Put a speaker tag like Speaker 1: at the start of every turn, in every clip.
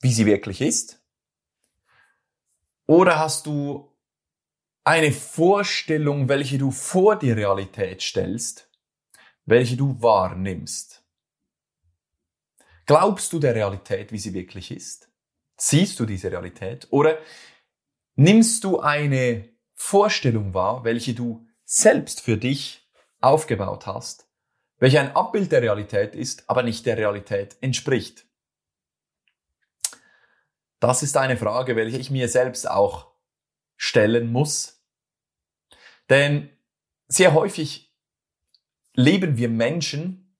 Speaker 1: wie sie wirklich ist? Oder hast du eine Vorstellung, welche du vor die Realität stellst, welche du wahrnimmst? Glaubst du der Realität, wie sie wirklich ist? Siehst du diese Realität? Oder nimmst du eine Vorstellung wahr, welche du selbst für dich aufgebaut hast, welche ein Abbild der Realität ist, aber nicht der Realität entspricht? Das ist eine Frage, welche ich mir selbst auch stellen muss. Denn sehr häufig leben wir Menschen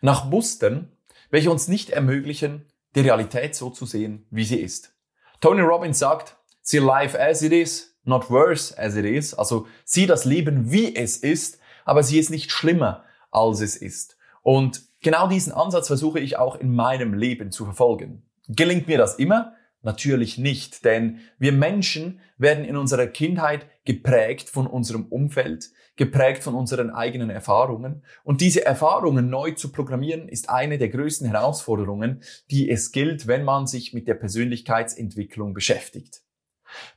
Speaker 1: nach Mustern, welche uns nicht ermöglichen, die Realität so zu sehen, wie sie ist. Tony Robbins sagt, see life as it is, not worse as it is. Also sieh das Leben, wie es ist, aber sieh es nicht schlimmer, als es ist. Und genau diesen Ansatz versuche ich auch in meinem Leben zu verfolgen. Gelingt mir das immer? Natürlich nicht, denn wir Menschen werden in unserer Kindheit geprägt von unserem Umfeld, geprägt von unseren eigenen Erfahrungen. Und diese Erfahrungen neu zu programmieren, ist eine der größten Herausforderungen, die es gilt, wenn man sich mit der Persönlichkeitsentwicklung beschäftigt.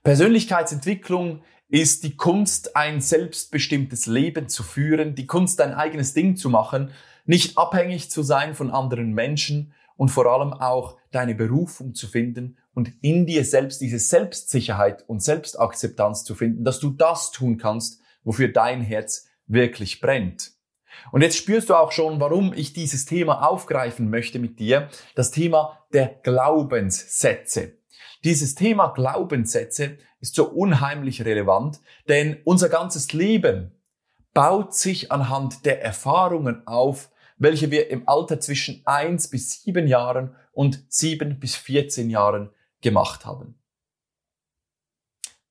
Speaker 1: Persönlichkeitsentwicklung ist die Kunst, ein selbstbestimmtes Leben zu führen, die Kunst, ein eigenes Ding zu machen, nicht abhängig zu sein von anderen Menschen und vor allem auch deine Berufung zu finden und in dir selbst diese Selbstsicherheit und Selbstakzeptanz zu finden, dass du das tun kannst, wofür dein Herz wirklich brennt. Und jetzt spürst du auch schon, warum ich dieses Thema aufgreifen möchte mit dir, das Thema der Glaubenssätze. Dieses Thema Glaubenssätze ist so unheimlich relevant, denn unser ganzes Leben baut sich anhand der Erfahrungen auf, welche wir im Alter zwischen eins bis sieben Jahren und sieben bis 14 Jahren gemacht haben.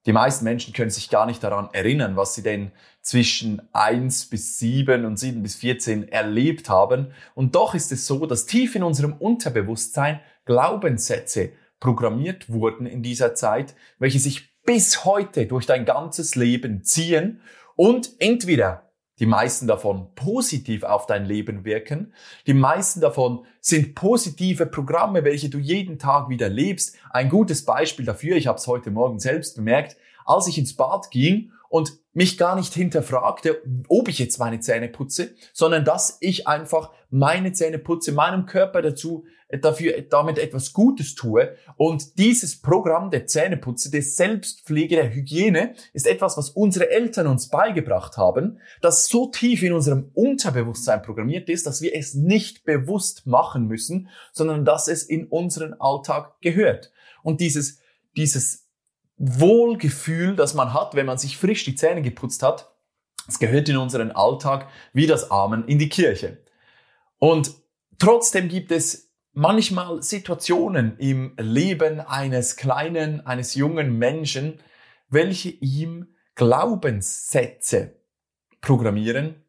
Speaker 1: Die meisten Menschen können sich gar nicht daran erinnern, was sie denn zwischen eins bis sieben und sieben bis 14 erlebt haben. Und doch ist es so, dass tief in unserem Unterbewusstsein Glaubenssätze programmiert wurden in dieser Zeit, welche sich bis heute durch dein ganzes Leben ziehen und entweder die meisten davon positiv auf dein Leben wirken. Die meisten davon sind positive Programme, welche du jeden Tag wieder lebst. Ein gutes Beispiel dafür, ich habe es heute Morgen selbst bemerkt, als ich ins Bad ging und mich gar nicht hinterfragte, ob ich jetzt meine Zähne putze, sondern dass ich einfach meine Zähne putze, meinem Körper dazu, dafür, damit etwas Gutes tue. Und dieses Programm der Zähneputze, der Selbstpflege, der Hygiene ist etwas, was unsere Eltern uns beigebracht haben, das so tief in unserem Unterbewusstsein programmiert ist, dass wir es nicht bewusst machen müssen, sondern dass es in unseren Alltag gehört. Und dieses, dieses Wohlgefühl, das man hat, wenn man sich frisch die Zähne geputzt hat, es gehört in unseren Alltag wie das Amen in die Kirche. Und trotzdem gibt es manchmal Situationen im Leben eines kleinen, eines jungen Menschen, welche ihm Glaubenssätze programmieren,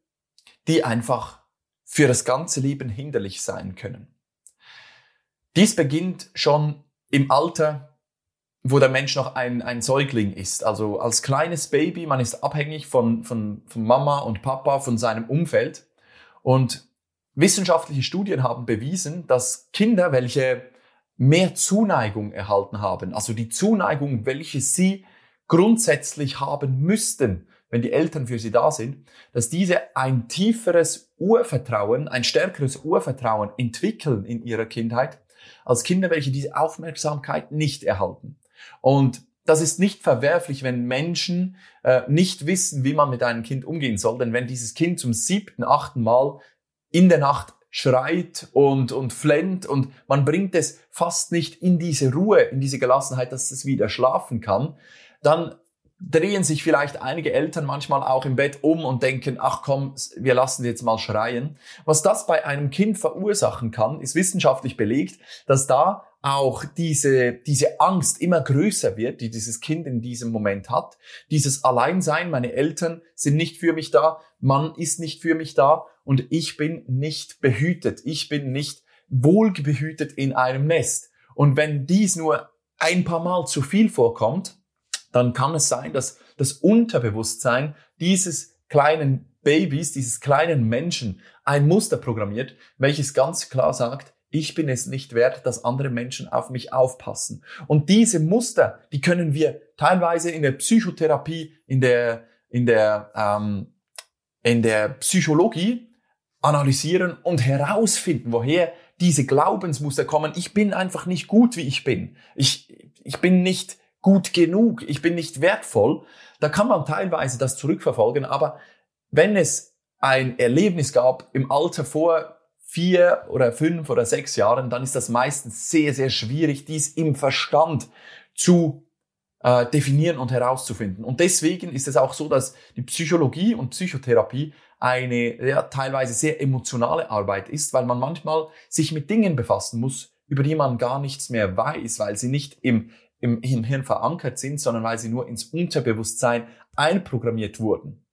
Speaker 1: die einfach für das ganze Leben hinderlich sein können. Dies beginnt schon im Alter wo der Mensch noch ein, ein Säugling ist. Also als kleines Baby, man ist abhängig von, von, von Mama und Papa, von seinem Umfeld. Und wissenschaftliche Studien haben bewiesen, dass Kinder, welche mehr Zuneigung erhalten haben, also die Zuneigung, welche sie grundsätzlich haben müssten, wenn die Eltern für sie da sind, dass diese ein tieferes Urvertrauen, ein stärkeres Urvertrauen entwickeln in ihrer Kindheit, als Kinder, welche diese Aufmerksamkeit nicht erhalten. Und das ist nicht verwerflich, wenn Menschen äh, nicht wissen, wie man mit einem Kind umgehen soll. Denn wenn dieses Kind zum siebten, achten Mal in der Nacht schreit und, und flennt und man bringt es fast nicht in diese Ruhe, in diese Gelassenheit, dass es wieder schlafen kann, dann drehen sich vielleicht einige Eltern manchmal auch im Bett um und denken, ach komm, wir lassen jetzt mal schreien. Was das bei einem Kind verursachen kann, ist wissenschaftlich belegt, dass da auch diese, diese Angst immer größer wird, die dieses Kind in diesem Moment hat. Dieses Alleinsein, meine Eltern sind nicht für mich da, Mann ist nicht für mich da und ich bin nicht behütet. Ich bin nicht wohlbehütet in einem Nest. Und wenn dies nur ein paar Mal zu viel vorkommt, dann kann es sein, dass das Unterbewusstsein dieses kleinen Babys, dieses kleinen Menschen ein Muster programmiert, welches ganz klar sagt, ich bin es nicht wert, dass andere Menschen auf mich aufpassen. Und diese Muster, die können wir teilweise in der Psychotherapie, in der, in der, ähm, in der Psychologie analysieren und herausfinden, woher diese Glaubensmuster kommen. Ich bin einfach nicht gut, wie ich bin. Ich, ich bin nicht gut genug. Ich bin nicht wertvoll. Da kann man teilweise das zurückverfolgen. Aber wenn es ein Erlebnis gab im Alter vor vier oder fünf oder sechs Jahren, dann ist das meistens sehr, sehr schwierig, dies im Verstand zu äh, definieren und herauszufinden. Und deswegen ist es auch so, dass die Psychologie und Psychotherapie eine ja, teilweise sehr emotionale Arbeit ist, weil man manchmal sich mit Dingen befassen muss, über die man gar nichts mehr weiß, weil sie nicht im, im, im Hirn verankert sind, sondern weil sie nur ins Unterbewusstsein einprogrammiert wurden.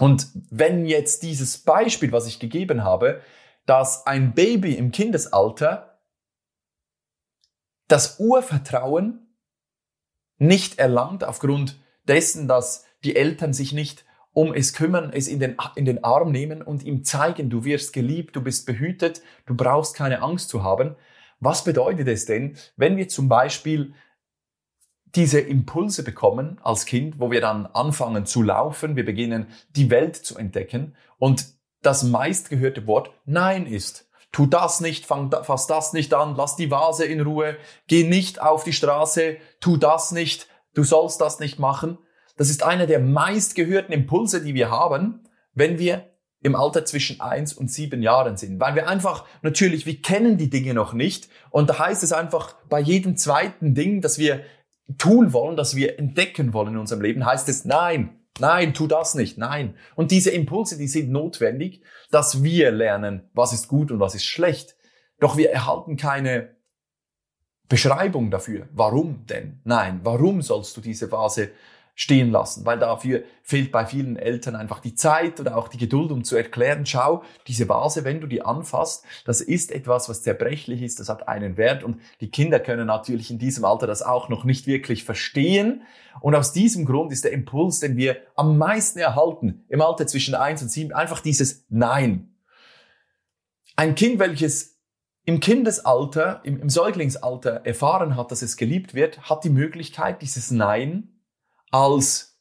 Speaker 1: Und wenn jetzt dieses Beispiel, was ich gegeben habe, dass ein Baby im Kindesalter das Urvertrauen nicht erlangt aufgrund dessen, dass die Eltern sich nicht um es kümmern, es in den, in den Arm nehmen und ihm zeigen, du wirst geliebt, du bist behütet, du brauchst keine Angst zu haben. Was bedeutet es denn, wenn wir zum Beispiel diese Impulse bekommen als Kind, wo wir dann anfangen zu laufen, wir beginnen die Welt zu entdecken und das meistgehörte Wort Nein ist. Tu das nicht, fang, fass das nicht an, lass die Vase in Ruhe, geh nicht auf die Straße, tu das nicht, du sollst das nicht machen. Das ist einer der meistgehörten Impulse, die wir haben, wenn wir im Alter zwischen eins und sieben Jahren sind. Weil wir einfach, natürlich, wir kennen die Dinge noch nicht. Und da heißt es einfach, bei jedem zweiten Ding, das wir tun wollen, das wir entdecken wollen in unserem Leben, heißt es nein. Nein, tu das nicht. Nein. Und diese Impulse, die sind notwendig, dass wir lernen, was ist gut und was ist schlecht. Doch wir erhalten keine Beschreibung dafür. Warum denn? Nein, warum sollst du diese Vase stehen lassen, weil dafür fehlt bei vielen Eltern einfach die Zeit oder auch die Geduld, um zu erklären, schau, diese Vase, wenn du die anfasst, das ist etwas, was zerbrechlich ist, das hat einen Wert und die Kinder können natürlich in diesem Alter das auch noch nicht wirklich verstehen und aus diesem Grund ist der Impuls, den wir am meisten erhalten im Alter zwischen eins und sieben, einfach dieses Nein. Ein Kind, welches im Kindesalter, im, im Säuglingsalter erfahren hat, dass es geliebt wird, hat die Möglichkeit, dieses Nein als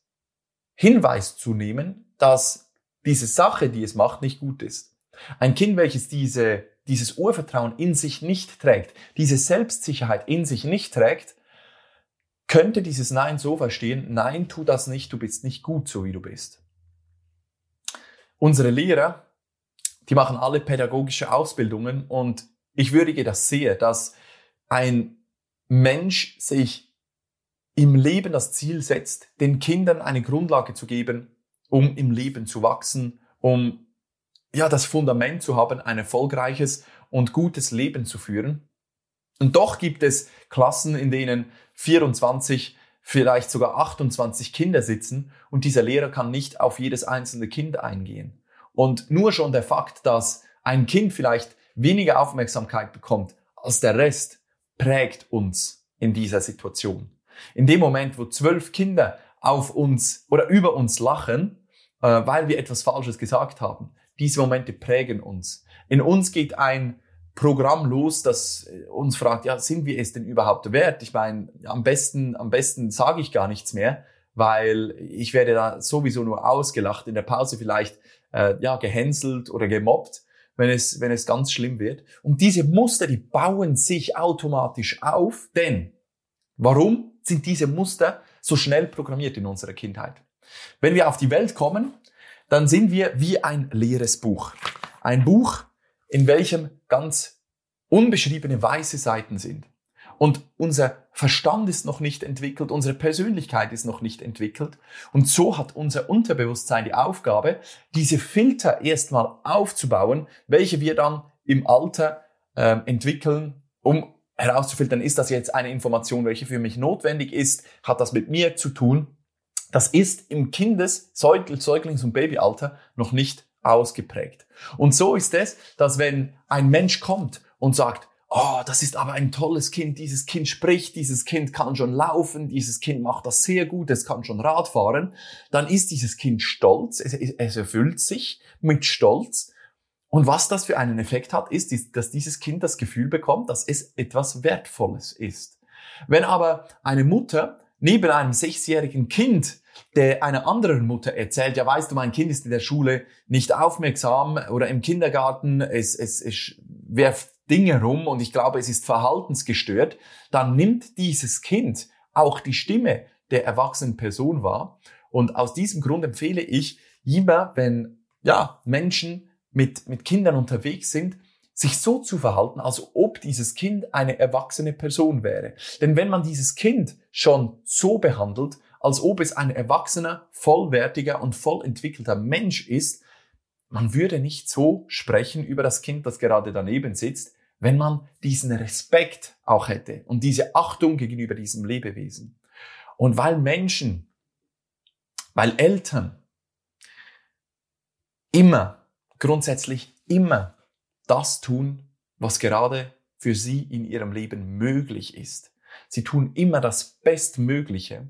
Speaker 1: Hinweis zu nehmen, dass diese Sache, die es macht, nicht gut ist. Ein Kind, welches diese, dieses Urvertrauen in sich nicht trägt, diese Selbstsicherheit in sich nicht trägt, könnte dieses Nein so verstehen, nein, tu das nicht, du bist nicht gut, so wie du bist. Unsere Lehrer, die machen alle pädagogische Ausbildungen und ich würdige das sehr, dass ein Mensch sich im Leben das Ziel setzt, den Kindern eine Grundlage zu geben, um im Leben zu wachsen, um ja das Fundament zu haben, ein erfolgreiches und gutes Leben zu führen. Und doch gibt es Klassen, in denen 24, vielleicht sogar 28 Kinder sitzen und dieser Lehrer kann nicht auf jedes einzelne Kind eingehen. Und nur schon der Fakt, dass ein Kind vielleicht weniger Aufmerksamkeit bekommt als der Rest, prägt uns in dieser Situation. In dem Moment, wo zwölf Kinder auf uns oder über uns lachen, äh, weil wir etwas Falsches gesagt haben, diese Momente prägen uns. In uns geht ein Programm los, das äh, uns fragt, ja, sind wir es denn überhaupt wert? Ich meine, am besten, am besten sage ich gar nichts mehr, weil ich werde da sowieso nur ausgelacht, in der Pause vielleicht äh, ja gehänselt oder gemobbt, wenn es wenn es ganz schlimm wird. Und diese Muster, die bauen sich automatisch auf, denn warum? Sind diese Muster so schnell programmiert in unserer Kindheit. Wenn wir auf die Welt kommen, dann sind wir wie ein leeres Buch. Ein Buch, in welchem ganz unbeschriebene weiße Seiten sind. Und unser Verstand ist noch nicht entwickelt, unsere Persönlichkeit ist noch nicht entwickelt. Und so hat unser Unterbewusstsein die Aufgabe, diese Filter erstmal aufzubauen, welche wir dann im Alter äh, entwickeln, um herauszufiltern, ist das jetzt eine Information, welche für mich notwendig ist, hat das mit mir zu tun. Das ist im Kindes-, Säuglings- und Babyalter noch nicht ausgeprägt. Und so ist es, dass wenn ein Mensch kommt und sagt, oh, das ist aber ein tolles Kind, dieses Kind spricht, dieses Kind kann schon laufen, dieses Kind macht das sehr gut, es kann schon Rad fahren, dann ist dieses Kind stolz, es, es erfüllt sich mit Stolz. Und was das für einen Effekt hat, ist, dass dieses Kind das Gefühl bekommt, dass es etwas Wertvolles ist. Wenn aber eine Mutter neben einem sechsjährigen Kind der einer anderen Mutter erzählt, ja weißt du, mein Kind ist in der Schule nicht aufmerksam oder im Kindergarten, es, es, es werft Dinge rum und ich glaube, es ist verhaltensgestört, dann nimmt dieses Kind auch die Stimme der erwachsenen Person wahr. Und aus diesem Grund empfehle ich immer, wenn ja, Menschen mit, mit Kindern unterwegs sind, sich so zu verhalten, als ob dieses Kind eine erwachsene Person wäre. Denn wenn man dieses Kind schon so behandelt, als ob es ein erwachsener, vollwertiger und voll entwickelter Mensch ist, man würde nicht so sprechen über das Kind, das gerade daneben sitzt, wenn man diesen Respekt auch hätte und diese Achtung gegenüber diesem Lebewesen. Und weil Menschen, weil Eltern immer, grundsätzlich immer das tun, was gerade für sie in ihrem Leben möglich ist. Sie tun immer das Bestmögliche.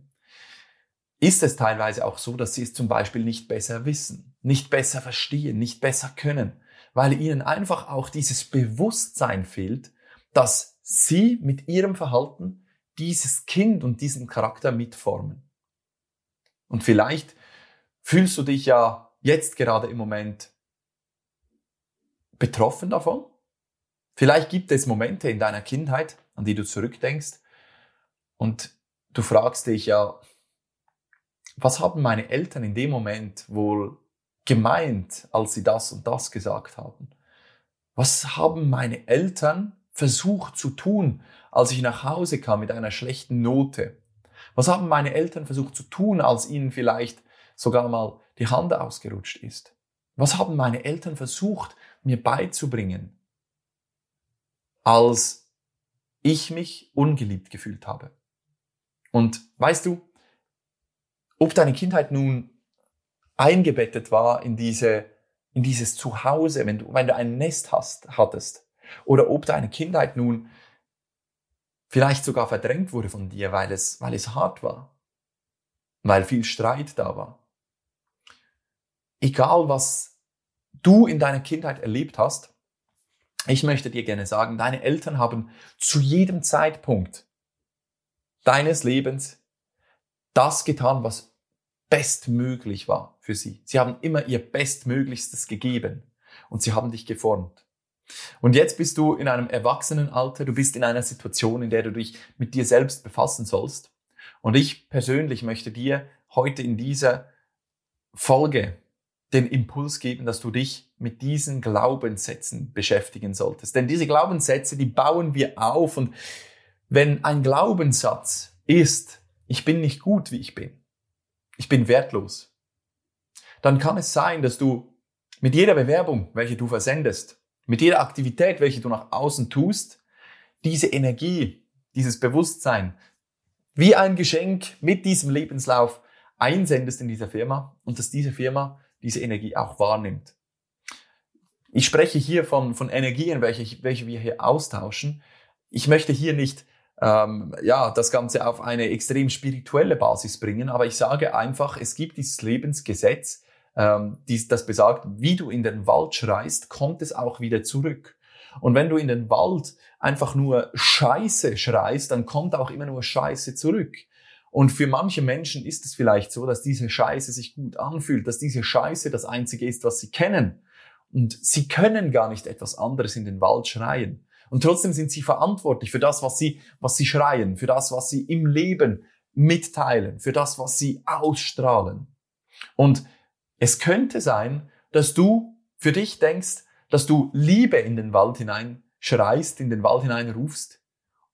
Speaker 1: Ist es teilweise auch so, dass sie es zum Beispiel nicht besser wissen, nicht besser verstehen, nicht besser können, weil ihnen einfach auch dieses Bewusstsein fehlt, dass sie mit ihrem Verhalten dieses Kind und diesen Charakter mitformen. Und vielleicht fühlst du dich ja jetzt gerade im Moment betroffen davon. Vielleicht gibt es Momente in deiner Kindheit, an die du zurückdenkst und du fragst dich ja, was haben meine Eltern in dem Moment wohl gemeint, als sie das und das gesagt haben? Was haben meine Eltern versucht zu tun, als ich nach Hause kam mit einer schlechten Note? Was haben meine Eltern versucht zu tun, als ihnen vielleicht sogar mal die Hand ausgerutscht ist? Was haben meine Eltern versucht, mir beizubringen, als ich mich ungeliebt gefühlt habe? Und weißt du, ob deine Kindheit nun eingebettet war in diese, in dieses Zuhause, wenn du, wenn du ein Nest hast, hattest, oder ob deine Kindheit nun vielleicht sogar verdrängt wurde von dir, weil es, weil es hart war, weil viel Streit da war. Egal was du in deiner Kindheit erlebt hast, ich möchte dir gerne sagen, deine Eltern haben zu jedem Zeitpunkt deines Lebens das getan, was bestmöglich war für sie. Sie haben immer ihr Bestmöglichstes gegeben und sie haben dich geformt. Und jetzt bist du in einem Erwachsenenalter, du bist in einer Situation, in der du dich mit dir selbst befassen sollst. Und ich persönlich möchte dir heute in dieser Folge den Impuls geben, dass du dich mit diesen Glaubenssätzen beschäftigen solltest. Denn diese Glaubenssätze, die bauen wir auf. Und wenn ein Glaubenssatz ist, ich bin nicht gut, wie ich bin, ich bin wertlos, dann kann es sein, dass du mit jeder Bewerbung, welche du versendest, mit jeder Aktivität, welche du nach außen tust, diese Energie, dieses Bewusstsein, wie ein Geschenk mit diesem Lebenslauf einsendest in dieser Firma und dass diese Firma diese Energie auch wahrnimmt. Ich spreche hier von, von Energien, welche, welche wir hier austauschen. Ich möchte hier nicht ähm, ja, das Ganze auf eine extrem spirituelle Basis bringen, aber ich sage einfach, es gibt dieses Lebensgesetz, ähm, dies, das besagt, wie du in den Wald schreist, kommt es auch wieder zurück. Und wenn du in den Wald einfach nur Scheiße schreist, dann kommt auch immer nur Scheiße zurück. Und für manche Menschen ist es vielleicht so, dass diese Scheiße sich gut anfühlt, dass diese Scheiße das Einzige ist, was sie kennen. Und sie können gar nicht etwas anderes in den Wald schreien. Und trotzdem sind sie verantwortlich für das, was sie, was sie schreien, für das, was sie im Leben mitteilen, für das, was sie ausstrahlen. Und es könnte sein, dass du für dich denkst, dass du Liebe in den Wald hinein schreist, in den Wald hinein rufst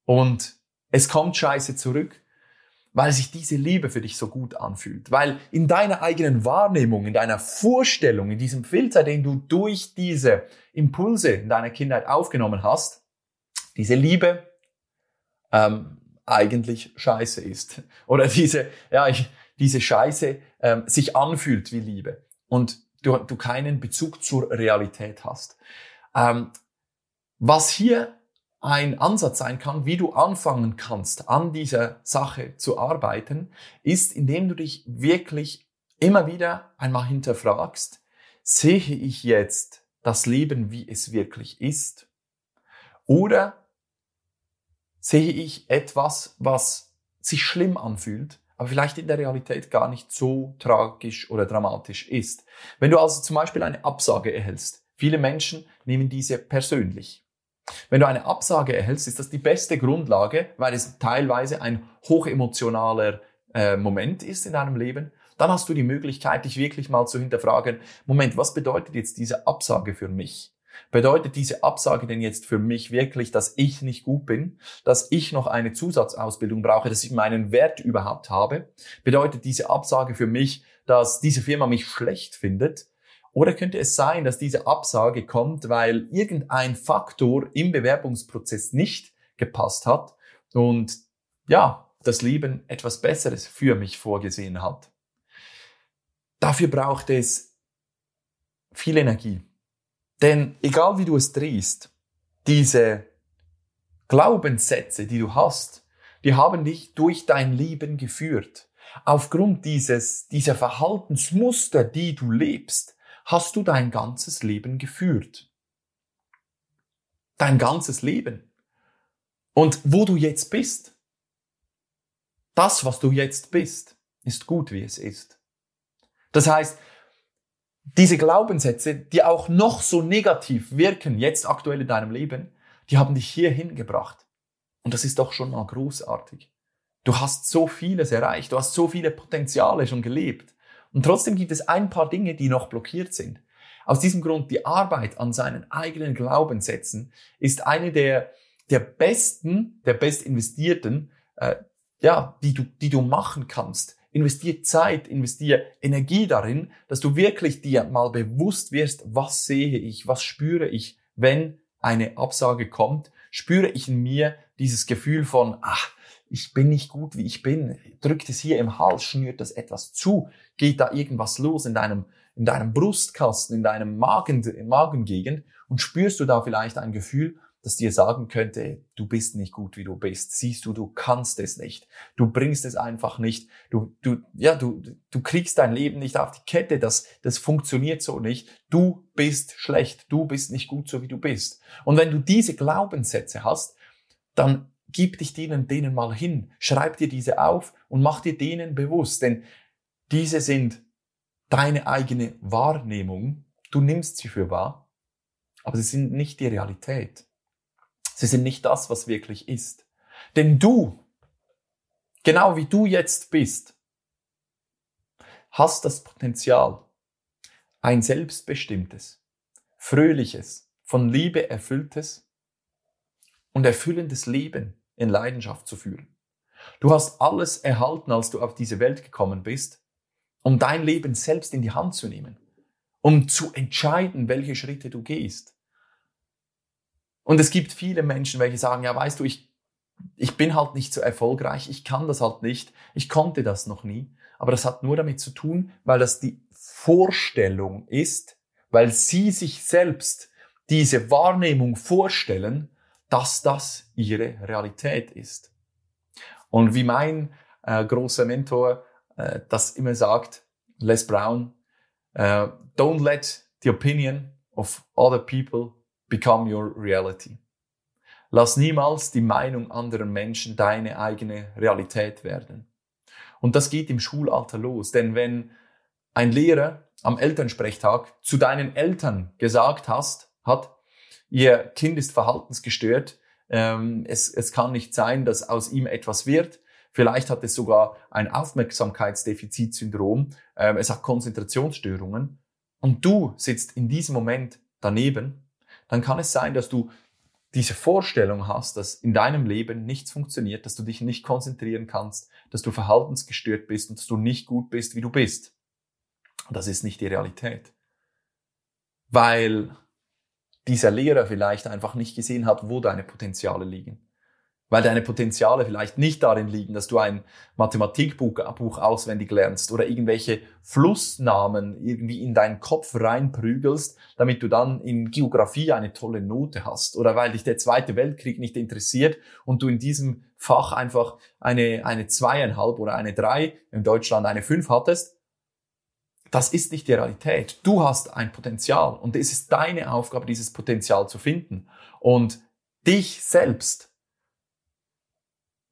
Speaker 1: und Es kommt Scheiße zurück, weil sich diese Liebe für dich so gut anfühlt. Weil in deiner eigenen Wahrnehmung, in deiner Vorstellung, in diesem Filter, den du durch diese Impulse in deiner Kindheit aufgenommen hast, diese Liebe ähm, eigentlich Scheiße ist. Oder diese, ja, ich, diese Scheiße ähm, sich anfühlt wie Liebe. Und du, du keinen Bezug zur Realität hast. Ähm, was hier ein Ansatz sein kann, wie du anfangen kannst, an dieser Sache zu arbeiten, ist, indem du dich wirklich immer wieder einmal hinterfragst, sehe ich jetzt das Leben, wie es wirklich ist? Oder sehe ich etwas, was sich schlimm anfühlt, aber vielleicht in der Realität gar nicht so tragisch oder dramatisch ist? Wenn du also zum Beispiel eine Absage erhältst, viele Menschen nehmen diese persönlich. Wenn du eine Absage erhältst, ist das die beste Grundlage, weil es teilweise ein hochemotionaler äh, Moment ist in deinem Leben. Dann hast du die Möglichkeit, dich wirklich mal zu hinterfragen, Moment, was bedeutet jetzt diese Absage für mich? Bedeutet diese Absage denn jetzt für mich wirklich, dass ich nicht gut bin, dass ich noch eine Zusatzausbildung brauche, dass ich meinen Wert überhaupt habe? Bedeutet diese Absage für mich, dass diese Firma mich schlecht findet? Oder könnte es sein, dass diese Absage kommt, weil irgendein Faktor im Bewerbungsprozess nicht gepasst hat und ja, das Leben etwas Besseres für mich vorgesehen hat? Dafür braucht es viel Energie. Denn egal wie du es drehst, diese Glaubenssätze, die du hast, die haben dich durch dein Leben geführt. Aufgrund dieses, dieser Verhaltensmuster, die du lebst, hast du dein ganzes Leben geführt. Dein ganzes Leben. Und wo du jetzt bist, das, was du jetzt bist, ist gut, wie es ist. Das heißt, diese Glaubenssätze, die auch noch so negativ wirken, jetzt aktuell in deinem Leben, die haben dich hierhin gebracht. Und das ist doch schon mal großartig. Du hast so vieles erreicht, du hast so viele Potenziale schon gelebt. Und trotzdem gibt es ein paar Dinge, die noch blockiert sind. Aus diesem Grund, die Arbeit an seinen eigenen Glaubenssätzen ist eine der, der besten, der best investierten, äh, ja, die du, die du machen kannst. Investier Zeit, investier Energie darin, dass du wirklich dir mal bewusst wirst, was sehe ich, was spüre ich, wenn eine Absage kommt, spüre ich in mir dieses Gefühl von, ach, ich bin nicht gut, wie ich bin, drückt es hier im Hals, schnürt das etwas zu, geht da irgendwas los in deinem, in deinem Brustkasten, in deinem Magen, Magengegend und spürst du da vielleicht ein Gefühl, das dir sagen könnte, du bist nicht gut, wie du bist. Siehst du, du kannst es nicht. Du bringst es einfach nicht. Du, du, ja, du, du kriegst dein Leben nicht auf die Kette. Das, das funktioniert so nicht. Du bist schlecht. Du bist nicht gut, so wie du bist. Und wenn du diese Glaubenssätze hast, dann gib dich denen, denen mal hin, schreib dir diese auf und mach dir denen bewusst, denn diese sind deine eigene Wahrnehmung. Du nimmst sie für wahr, aber sie sind nicht die Realität. Sie sind nicht das, was wirklich ist. Denn du, genau wie du jetzt bist, hast das Potenzial, ein selbstbestimmtes, fröhliches, von Liebe erfülltes und erfüllendes Leben in Leidenschaft zu führen. Du hast alles erhalten, als du auf diese Welt gekommen bist, um dein Leben selbst in die Hand zu nehmen, um zu entscheiden, welche Schritte du gehst. Und es gibt viele Menschen, welche sagen, ja, weißt du, ich, ich bin halt nicht so erfolgreich, ich kann das halt nicht, ich konnte das noch nie. Aber das hat nur damit zu tun, weil das die Vorstellung ist, weil sie sich selbst diese Wahrnehmung vorstellen, dass das ihre Realität ist. Und wie mein äh, großer Mentor äh, das immer sagt, Les Brown, äh, don't let the opinion of other people become your reality. Lass niemals die Meinung anderer Menschen deine eigene Realität werden. Und das geht im Schulalter los, denn wenn ein Lehrer am Elternsprechtag zu deinen Eltern gesagt hast, hat, Ihr Kind ist verhaltensgestört. Ähm, es, es kann nicht sein, dass aus ihm etwas wird. Vielleicht hat es sogar ein Aufmerksamkeitsdefizitsyndrom. Ähm, es hat Konzentrationsstörungen. Und du sitzt in diesem Moment daneben. Dann kann es sein, dass du diese Vorstellung hast, dass in deinem Leben nichts funktioniert, dass du dich nicht konzentrieren kannst, dass du verhaltensgestört bist und dass du nicht gut bist, wie du bist. Das ist nicht die Realität. Weil dieser Lehrer vielleicht einfach nicht gesehen hat, wo deine Potenziale liegen weil deine Potenziale vielleicht nicht darin liegen, dass du ein Mathematikbuch Buch auswendig lernst oder irgendwelche Flussnamen irgendwie in deinen Kopf reinprügelst, damit du dann in Geografie eine tolle Note hast oder weil dich der Zweite Weltkrieg nicht interessiert und du in diesem Fach einfach eine, eine zweieinhalb oder eine drei, in Deutschland eine fünf hattest. Das ist nicht die Realität. Du hast ein Potenzial und es ist deine Aufgabe, dieses Potenzial zu finden und dich selbst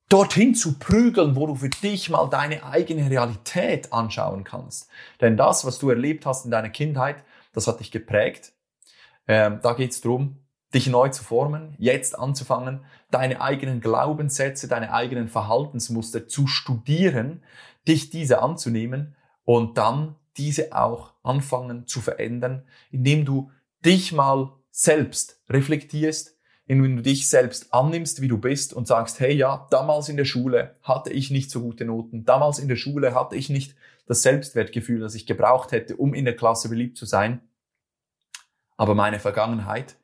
Speaker 1: dorthin zu prügeln, wo du für dich mal deine eigene Realität anschauen kannst. Denn das, was du erlebt hast in deiner Kindheit, das hat dich geprägt. Ähm, da geht es darum, dich neu zu formen, jetzt anzufangen, deine eigenen Glaubenssätze, deine eigenen Verhaltensmuster zu studieren, dich diese anzunehmen und dann diese auch anfangen zu verändern, indem du dich mal selbst reflektierst, indem du dich selbst annimmst, wie du bist und sagst, hey ja, damals in der Schule hatte ich nicht so gute Noten, damals in der Schule hatte ich nicht das Selbstwertgefühl, das ich gebraucht hätte, um in der Klasse beliebt zu sein. Aber meine Vergangenheit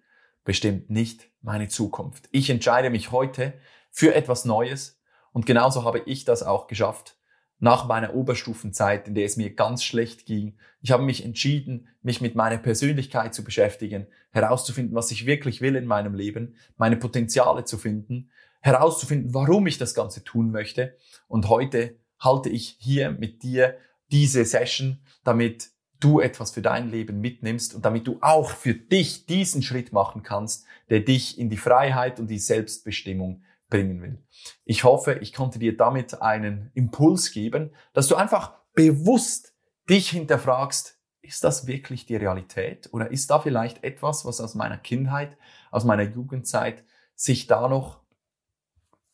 Speaker 1: bestimmt nicht meine Zukunft. Ich entscheide mich heute für etwas Neues und genauso habe ich das auch geschafft nach meiner Oberstufenzeit, in der es mir ganz schlecht ging. Ich habe mich entschieden, mich mit meiner Persönlichkeit zu beschäftigen, herauszufinden, was ich wirklich will in meinem Leben, meine Potenziale zu finden, herauszufinden, warum ich das Ganze tun möchte. Und heute halte ich hier mit dir diese Session, damit du etwas für dein Leben mitnimmst und damit du auch für dich diesen Schritt machen kannst, der dich in die Freiheit und die Selbstbestimmung bringen will. Ich hoffe, ich konnte dir damit einen Impuls geben, dass du einfach bewusst dich hinterfragst, ist das wirklich die Realität oder ist da vielleicht etwas, was aus meiner Kindheit, aus meiner Jugendzeit sich da noch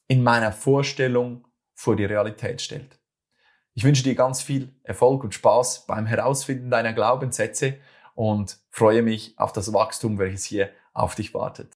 Speaker 1: in meiner Vorstellung vor die Realität stellt. Ich wünsche dir ganz viel Erfolg und Spaß beim Herausfinden deiner Glaubenssätze und freue mich auf das Wachstum, welches hier auf dich wartet.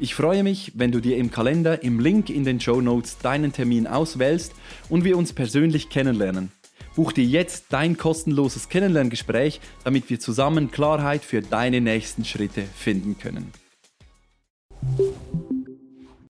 Speaker 2: Ich freue mich, wenn du dir im Kalender im Link in den Show Notes deinen Termin auswählst und wir uns persönlich kennenlernen. Buch dir jetzt dein kostenloses Kennenlerngespräch, damit wir zusammen Klarheit für deine nächsten Schritte finden können.